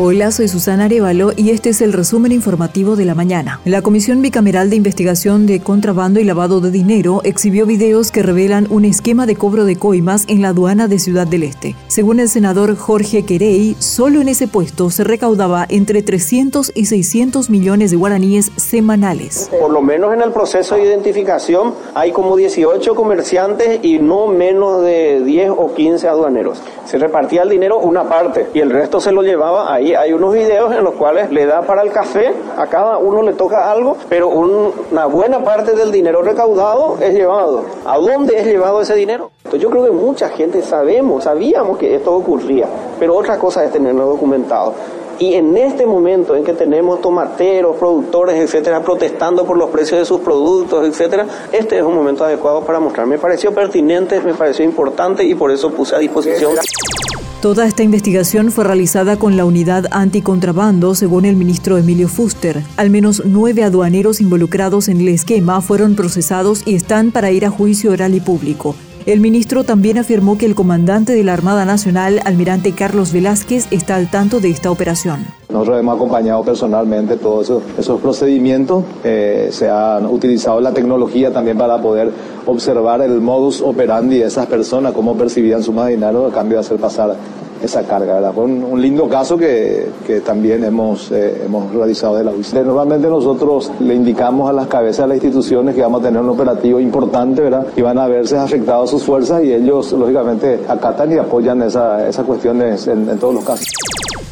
Hola, soy Susana Arevalo y este es el resumen informativo de la mañana. La Comisión Bicameral de Investigación de Contrabando y Lavado de Dinero exhibió videos que revelan un esquema de cobro de coimas en la aduana de Ciudad del Este. Según el senador Jorge Querey, solo en ese puesto se recaudaba entre 300 y 600 millones de guaraníes semanales. Por lo menos en el proceso de identificación hay como 18 comerciantes y no menos de 10 o 15 aduaneros. Se repartía el dinero una parte y el resto se lo llevaba ahí hay unos videos en los cuales le da para el café, a cada uno le toca algo, pero una buena parte del dinero recaudado es llevado. ¿A dónde es llevado ese dinero? Entonces yo creo que mucha gente sabemos, sabíamos que esto ocurría, pero otra cosa es tenerlo documentado. Y en este momento en que tenemos tomateros, productores, etcétera, protestando por los precios de sus productos, etcétera, este es un momento adecuado para mostrar. Me pareció pertinente, me pareció importante y por eso puse a disposición. Toda esta investigación fue realizada con la unidad anticontrabando, según el ministro Emilio Fuster. Al menos nueve aduaneros involucrados en el esquema fueron procesados y están para ir a juicio oral y público. El ministro también afirmó que el comandante de la Armada Nacional, almirante Carlos Velázquez, está al tanto de esta operación. Nosotros hemos acompañado personalmente todos esos, procedimientos. Eh, se han utilizado la tecnología también para poder observar el modus operandi de esas personas, cómo percibían su dinero a cambio de hacer pasar esa carga, ¿verdad? Fue un, lindo caso que, también hemos, eh, hemos realizado de la UIC. Normalmente nosotros le indicamos a las cabezas de las instituciones que vamos a tener un operativo importante, ¿verdad? Y van a verse afectados sus fuerzas y ellos, lógicamente, acatan y apoyan esas cuestiones en, en todos los casos.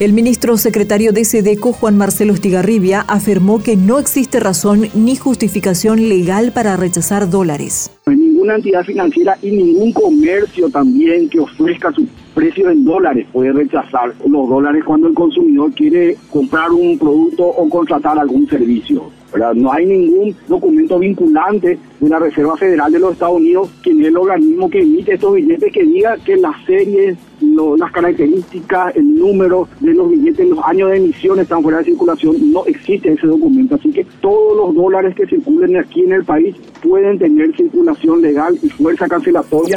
El ministro secretario de SEDECO, Juan Marcelo Estigarribia, afirmó que no existe razón ni justificación legal para rechazar dólares. Ninguna entidad financiera y ningún comercio también que ofrezca su precio en dólares puede rechazar los dólares cuando el consumidor quiere comprar un producto o contratar algún servicio. No hay ningún documento vinculante de la Reserva Federal de los Estados Unidos, quien es el organismo que emite estos billetes, que diga que las series, las características, el número de los billetes, los años de emisión están fuera de circulación. No existe ese documento. Así que todos los dólares que circulen aquí en el país pueden tener circulación legal y fuerza cancelatoria.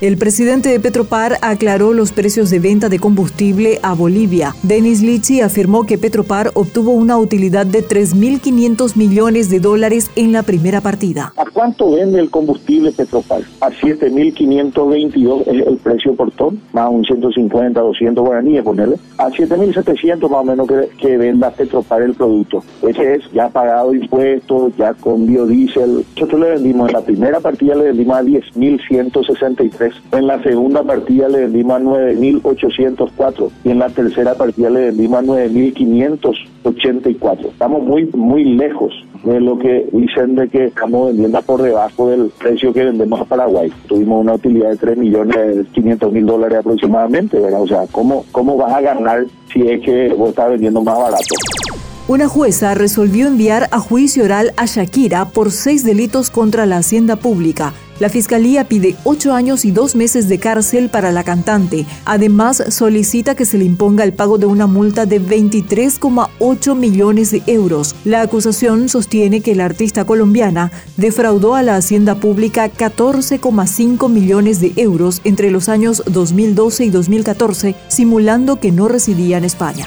El presidente de Petropar aclaró los precios de venta de combustible a Bolivia. Denis Lichi afirmó que Petropar obtuvo una utilidad de 3.500 millones de dólares en la primera partida. ¿A cuánto vende el combustible Petropar? A 7.522 es el precio por ton, más un 150, 200 guaraníes, ponerle. A 7.700 más o menos que, que venda Petropar el producto. Ese es ya pagado impuestos, ya con biodiesel. Nosotros le vendimos en la primera partida, le vendimos a 10.163 en la segunda partida le vendimos a 9.804 y en la tercera partida le vendimos a 9.584. Estamos muy, muy lejos de lo que dicen de que estamos vendiendo por debajo del precio que vendemos a Paraguay. Tuvimos una utilidad de 3 millones 500 mil dólares aproximadamente, ¿verdad? O sea, ¿cómo, ¿cómo vas a ganar si es que vos estás vendiendo más barato? Una jueza resolvió enviar a juicio oral a Shakira por seis delitos contra la hacienda pública. La fiscalía pide ocho años y dos meses de cárcel para la cantante. Además, solicita que se le imponga el pago de una multa de 23,8 millones de euros. La acusación sostiene que la artista colombiana defraudó a la hacienda pública 14,5 millones de euros entre los años 2012 y 2014, simulando que no residía en España.